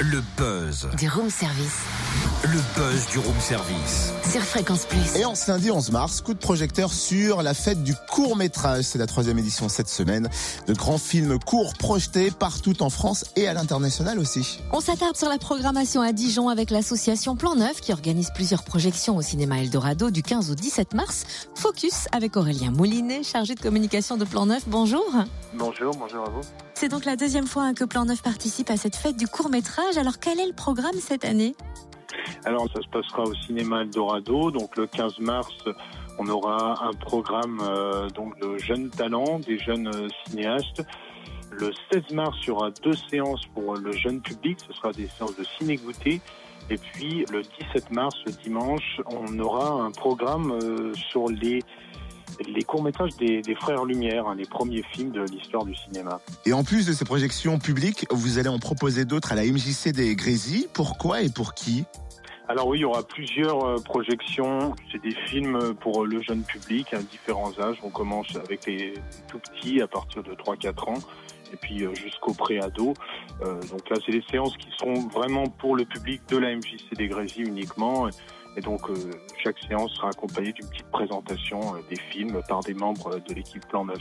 Le buzz. Du room service. Le buzz du room service. Sur Fréquence Plus. Et en ce lundi 11 mars, coup de projecteur sur la fête du court métrage. C'est la troisième édition cette semaine. De grands films courts projetés partout en France et à l'international aussi. On s'attarde sur la programmation à Dijon avec l'association Plan Neuf qui organise plusieurs projections au cinéma Eldorado du 15 au 17 mars. Focus avec Aurélien Moulinet, chargé de communication de Plan Neuf. Bonjour. Bonjour, bonjour à vous. C'est donc la deuxième fois que Plan Neuf participe à cette fête du court métrage. Alors quel est le programme cette année? Alors ça se passera au cinéma Eldorado, donc le 15 mars. On aura un programme euh, donc de jeunes talents, des jeunes euh, cinéastes. Le 16 mars, il y aura deux séances pour le jeune public. Ce sera des séances de ciné-goûter. Et puis le 17 mars, dimanche, on aura un programme euh, sur les les courts-métrages des, Frères Lumière, hein, les premiers films de l'histoire du cinéma. Et en plus de ces projections publiques, vous allez en proposer d'autres à la MJC des Grésilles. Pourquoi et pour qui? Alors oui, il y aura plusieurs euh, projections. C'est des films pour le jeune public à différents âges. On commence avec les tout petits à partir de 3-4 ans et puis euh, jusqu'au pré-ado. Euh, donc là, c'est des séances qui seront vraiment pour le public de la MJC des Grésilles uniquement. Et donc, euh, chaque séance sera accompagnée d'une petite présentation euh, des films par des membres de l'équipe Plan 9.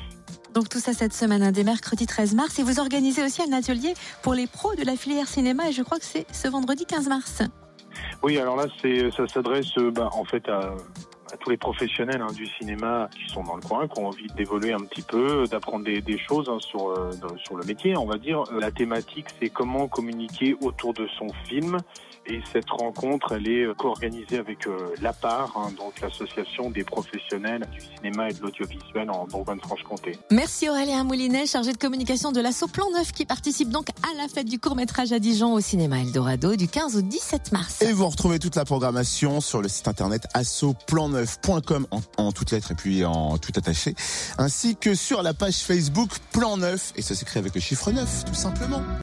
Donc tout ça cette semaine, hein, dès mercredi 13 mars. Et vous organisez aussi un atelier pour les pros de la filière cinéma. Et je crois que c'est ce vendredi 15 mars. Oui, alors là, c'est, ça s'adresse euh, bah, en fait à, à, tous les professionnels hein, du cinéma qui sont dans le coin, qui ont envie d'évoluer un petit peu, d'apprendre des, des choses hein, sur, euh, sur le métier, on va dire. La thématique, c'est comment communiquer autour de son film. Et cette rencontre, elle est co-organisée avec euh, l'APAR, hein, donc l'association des professionnels du cinéma et de l'audiovisuel en Bourgogne-Franche-Comté. Merci Aurélien Moulinet, chargé de communication de l'Asso Plan 9, qui participe donc à la fête du court-métrage à Dijon au cinéma Eldorado du 15 au 17 mars. Et vous retrouvez toute la programmation sur le site internet assoplan9.com en, toutes lettres et puis en tout attaché, ainsi que sur la page Facebook Plan 9, et ça s'écrit avec le chiffre 9, tout simplement.